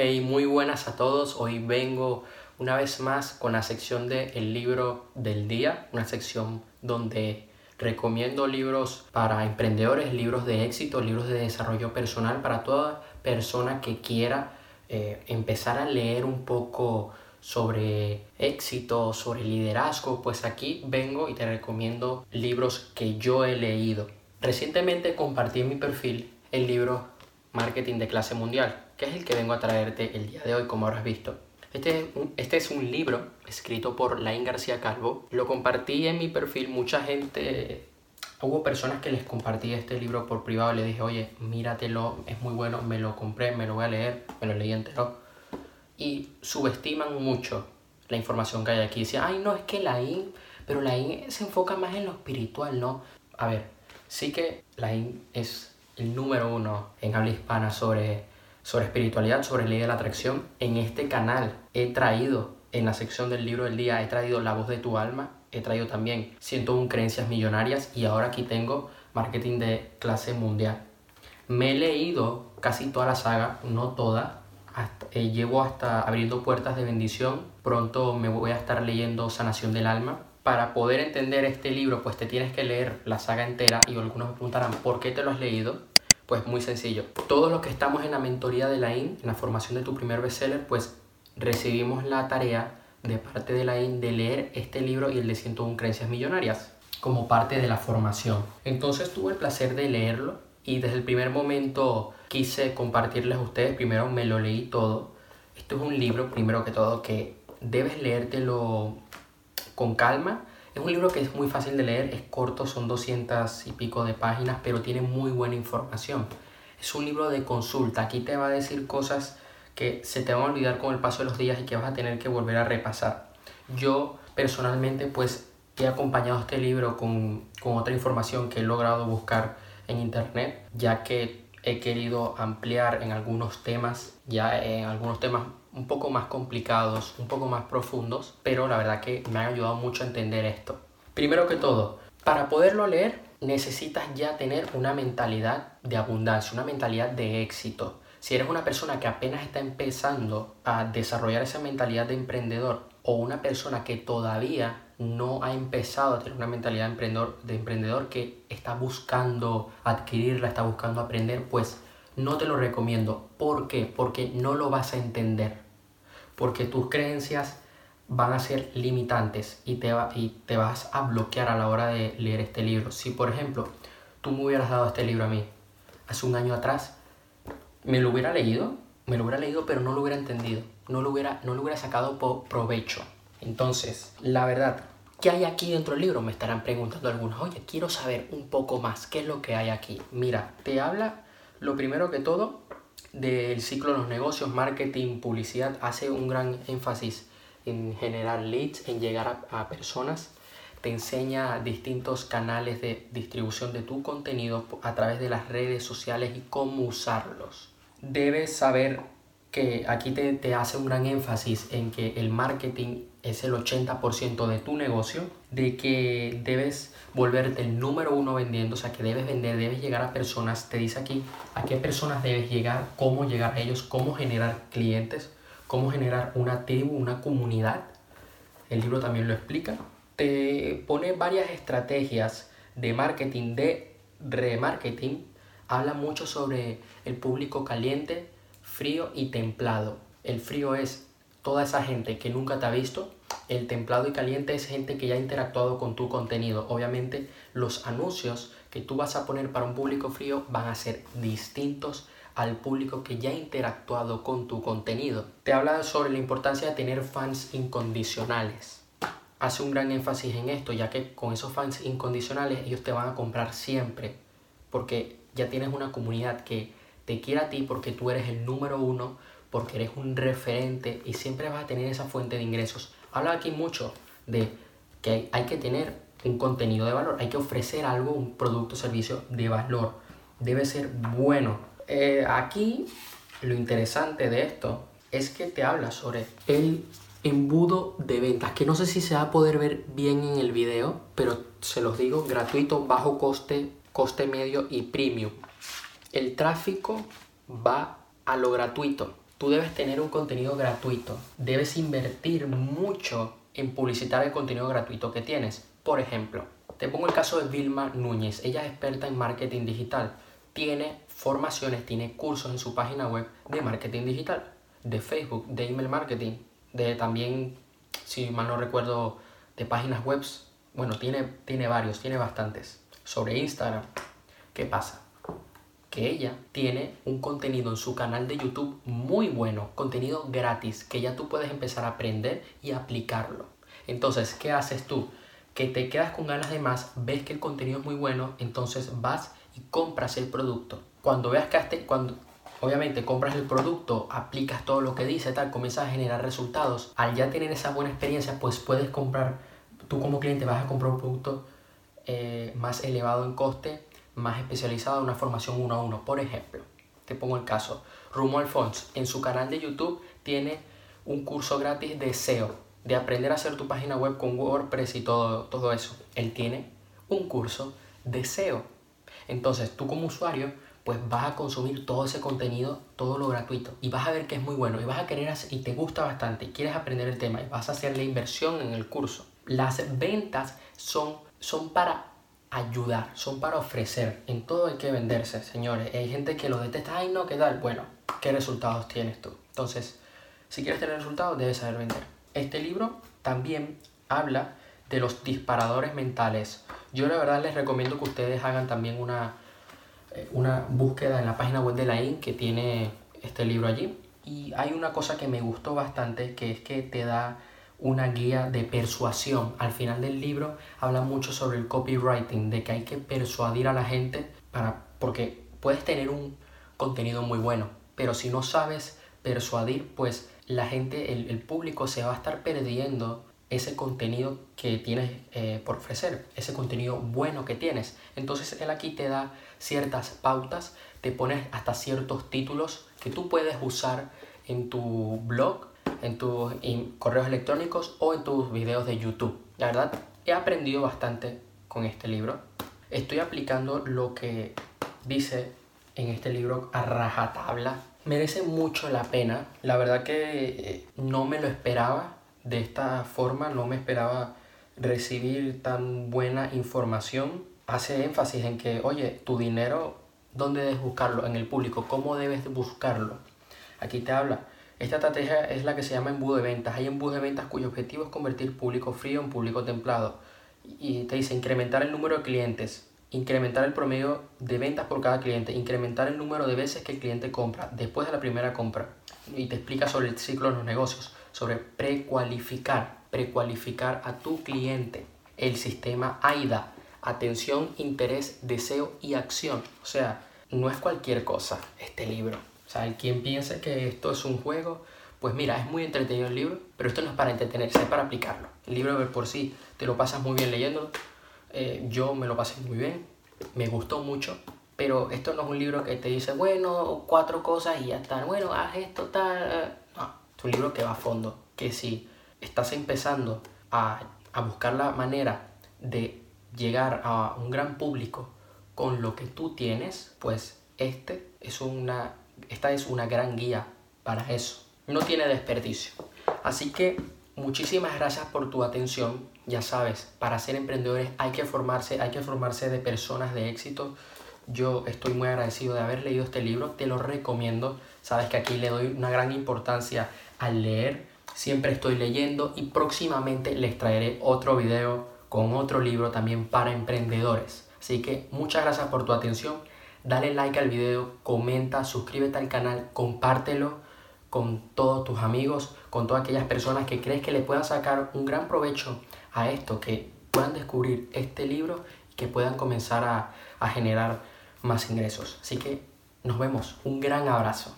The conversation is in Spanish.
Muy buenas a todos. Hoy vengo una vez más con la sección de El libro del día, una sección donde recomiendo libros para emprendedores, libros de éxito, libros de desarrollo personal para toda persona que quiera eh, empezar a leer un poco sobre éxito, sobre liderazgo, pues aquí vengo y te recomiendo libros que yo he leído. Recientemente compartí en mi perfil el libro Marketing de clase mundial, que es el que vengo a traerte el día de hoy, como habrás visto. Este, este es un libro escrito por Lain García Calvo. Lo compartí en mi perfil, mucha gente, hubo personas que les compartí este libro por privado, le dije, oye, míratelo, es muy bueno, me lo compré, me lo voy a leer, me lo leí entero. Y subestiman mucho la información que hay aquí. Dicen, ay, no, es que Lain, pero Lain se enfoca más en lo espiritual, ¿no? A ver, sí que Lain es el número uno en habla hispana sobre, sobre espiritualidad, sobre ley de la atracción. En este canal he traído, en la sección del libro del día, he traído La voz de tu alma, he traído también 101 creencias millonarias y ahora aquí tengo marketing de clase mundial. Me he leído casi toda la saga, no toda, hasta, eh, llevo hasta abriendo puertas de bendición. Pronto me voy a estar leyendo Sanación del Alma, para poder entender este libro, pues te tienes que leer la saga entera y algunos me preguntarán, ¿por qué te lo has leído? Pues muy sencillo. Todos los que estamos en la mentoría de la IN, en la formación de tu primer bestseller, pues recibimos la tarea de parte de la IN de leer este libro y el de 101 creencias millonarias como parte de la formación. Entonces tuve el placer de leerlo y desde el primer momento quise compartirles a ustedes. Primero me lo leí todo. Esto es un libro, primero que todo, que debes leértelo con calma es un libro que es muy fácil de leer, es corto, son 200 y pico de páginas, pero tiene muy buena información. Es un libro de consulta, aquí te va a decir cosas que se te van a olvidar con el paso de los días y que vas a tener que volver a repasar. Yo personalmente pues he acompañado este libro con, con otra información que he logrado buscar en internet, ya que he querido ampliar en algunos temas, ya en algunos temas un poco más complicados, un poco más profundos, pero la verdad que me ha ayudado mucho a entender esto. Primero que todo, para poderlo leer necesitas ya tener una mentalidad de abundancia, una mentalidad de éxito. Si eres una persona que apenas está empezando a desarrollar esa mentalidad de emprendedor o una persona que todavía no ha empezado a tener una mentalidad de emprendedor, de emprendedor que está buscando adquirirla, está buscando aprender, pues no te lo recomiendo. ¿Por qué? Porque no lo vas a entender. Porque tus creencias van a ser limitantes y te, va, y te vas a bloquear a la hora de leer este libro. Si, por ejemplo, tú me hubieras dado este libro a mí hace un año atrás, me lo hubiera leído, me lo hubiera leído, pero no lo hubiera entendido, no lo hubiera, no lo hubiera sacado por provecho. Entonces, la verdad, ¿qué hay aquí dentro del libro? Me estarán preguntando algunos, oye, quiero saber un poco más, ¿qué es lo que hay aquí? Mira, te habla lo primero que todo, del ciclo de los negocios, marketing, publicidad, hace un gran énfasis en generar leads, en llegar a, a, personas, te enseña distintos canales de distribución de tu contenido a través de las redes sociales y cómo usarlos. Debes saber que aquí te, te hace un gran énfasis en que el marketing es el 80% de tu negocio, de que debes volverte el número uno vendiendo, o sea que debes vender, debes llegar a personas, te dice aquí a qué personas debes llegar, cómo llegar a ellos, cómo generar clientes, cómo generar una tribu, una comunidad. El libro también lo explica. Te pone varias estrategias de marketing, de remarketing. Habla mucho sobre el público caliente, frío y templado. El frío es toda esa gente que nunca te ha visto, el templado y caliente es gente que ya ha interactuado con tu contenido. Obviamente los anuncios que tú vas a poner para un público frío van a ser distintos al público que ya ha interactuado con tu contenido. Te habla sobre la importancia de tener fans incondicionales. Hace un gran énfasis en esto, ya que con esos fans incondicionales ellos te van a comprar siempre, porque ya tienes una comunidad que te a ti porque tú eres el número uno, porque eres un referente y siempre vas a tener esa fuente de ingresos habla aquí mucho de que hay que tener un contenido de valor, hay que ofrecer algo, un producto o servicio de valor. Debe ser bueno. Eh, aquí lo interesante de esto es que te habla sobre el embudo de ventas, que no sé si se va a poder ver bien en el video, pero se los digo, gratuito, bajo coste, coste medio y premium. El tráfico va a lo gratuito tú debes tener un contenido gratuito. Debes invertir mucho en publicitar el contenido gratuito que tienes. Por ejemplo, te pongo el caso de Vilma Núñez. Ella es experta en marketing digital. Tiene formaciones, tiene cursos en su página web de marketing digital, de Facebook, de email marketing, de también, si mal no recuerdo, de páginas web. Bueno, tiene, tiene varios, tiene bastantes. Sobre Instagram. ¿Qué pasa? Que ella tiene un contenido en su canal de YouTube muy bueno, contenido gratis, que ya tú puedes empezar a aprender y aplicarlo. Entonces, ¿qué haces tú? Que te quedas con ganas de más, ves que el contenido es muy bueno, entonces vas y compras el producto. Cuando veas que este, cuando obviamente compras el producto, aplicas todo lo que dice, tal, comienzas a generar resultados. Al ya tener esa buena experiencia, pues puedes comprar, tú como cliente vas a comprar un producto eh, más elevado en coste más especializada, una formación uno a uno. Por ejemplo, te pongo el caso, Rumo Alphonse en su canal de YouTube tiene un curso gratis de SEO, de aprender a hacer tu página web con WordPress y todo, todo eso. Él tiene un curso de SEO. Entonces tú como usuario pues vas a consumir todo ese contenido, todo lo gratuito y vas a ver que es muy bueno y vas a querer y te gusta bastante y quieres aprender el tema y vas a hacer la inversión en el curso. Las ventas son, son para ayudar, son para ofrecer. En todo hay que venderse, señores. Hay gente que lo detesta, ay no, ¿qué tal? Bueno, ¿qué resultados tienes tú? Entonces, si quieres tener resultados, debes saber vender. Este libro también habla de los disparadores mentales. Yo la verdad les recomiendo que ustedes hagan también una, eh, una búsqueda en la página web de la IN que tiene este libro allí. Y hay una cosa que me gustó bastante, que es que te da una guía de persuasión. Al final del libro habla mucho sobre el copywriting, de que hay que persuadir a la gente para porque puedes tener un contenido muy bueno, pero si no sabes persuadir, pues la gente, el, público se va a estar perdiendo ese contenido que tienes eh, por ofrecer, ese contenido bueno que tienes. Entonces él aquí te da ciertas pautas, te pones hasta ciertos títulos que tú puedes usar en tu blog en tus correos electrónicos o en tus videos de YouTube. La verdad, he aprendido bastante con este libro. Estoy aplicando lo que dice en este libro a rajatabla. Merece mucho la pena. La verdad que eh, no me lo esperaba de esta forma, no me esperaba recibir tan buena información. Hace énfasis en que, oye, tu dinero, ¿dónde debes buscarlo? En el público, ¿cómo debes buscarlo? Aquí te habla esta estrategia es la que se llama embudo de ventas. Hay embudo de ventas cuyo objetivo es convertir público frío en público templado. Y te dice incrementar el número de clientes, incrementar el promedio de ventas por cada cliente, incrementar el número de veces que el cliente compra después de la primera compra. Y te explica sobre el ciclo de los negocios, sobre precualificar, precualificar a tu cliente. El sistema AIDA, atención, interés, deseo y acción. O sea, no es cualquier cosa este libro. O sea, quien piense que esto es un juego, pues mira, es muy entretenido el libro, pero esto no es para entretenerse, es para aplicarlo. El libro por sí te lo pasas muy bien leyéndolo. Eh, yo me lo pasé muy bien, me gustó mucho, pero esto no es un libro que te dice, bueno, cuatro cosas y ya está, bueno, haz esto, tal. No, es un libro que va a fondo, que si estás empezando a, a buscar la manera de llegar a un gran público con lo que tú tienes, pues este es una esta es una gran guía para eso. No tiene desperdicio. Así que muchísimas gracias por tu atención. Ya sabes, para ser emprendedores hay que formarse, hay que formarse de personas de éxito. Yo estoy muy agradecido de haber leído este libro, te lo recomiendo. Sabes que aquí le doy una gran importancia al leer. Siempre estoy leyendo y próximamente les traeré otro video con otro libro también para emprendedores. Así que muchas gracias por tu atención dale like al video, comenta, suscríbete al canal, compártelo con todos tus amigos, con todas aquellas personas que crees que le puedan sacar un gran provecho a esto, que puedan descubrir este libro y que puedan comenzar a, a generar más ingresos. Así que nos vemos, un gran abrazo.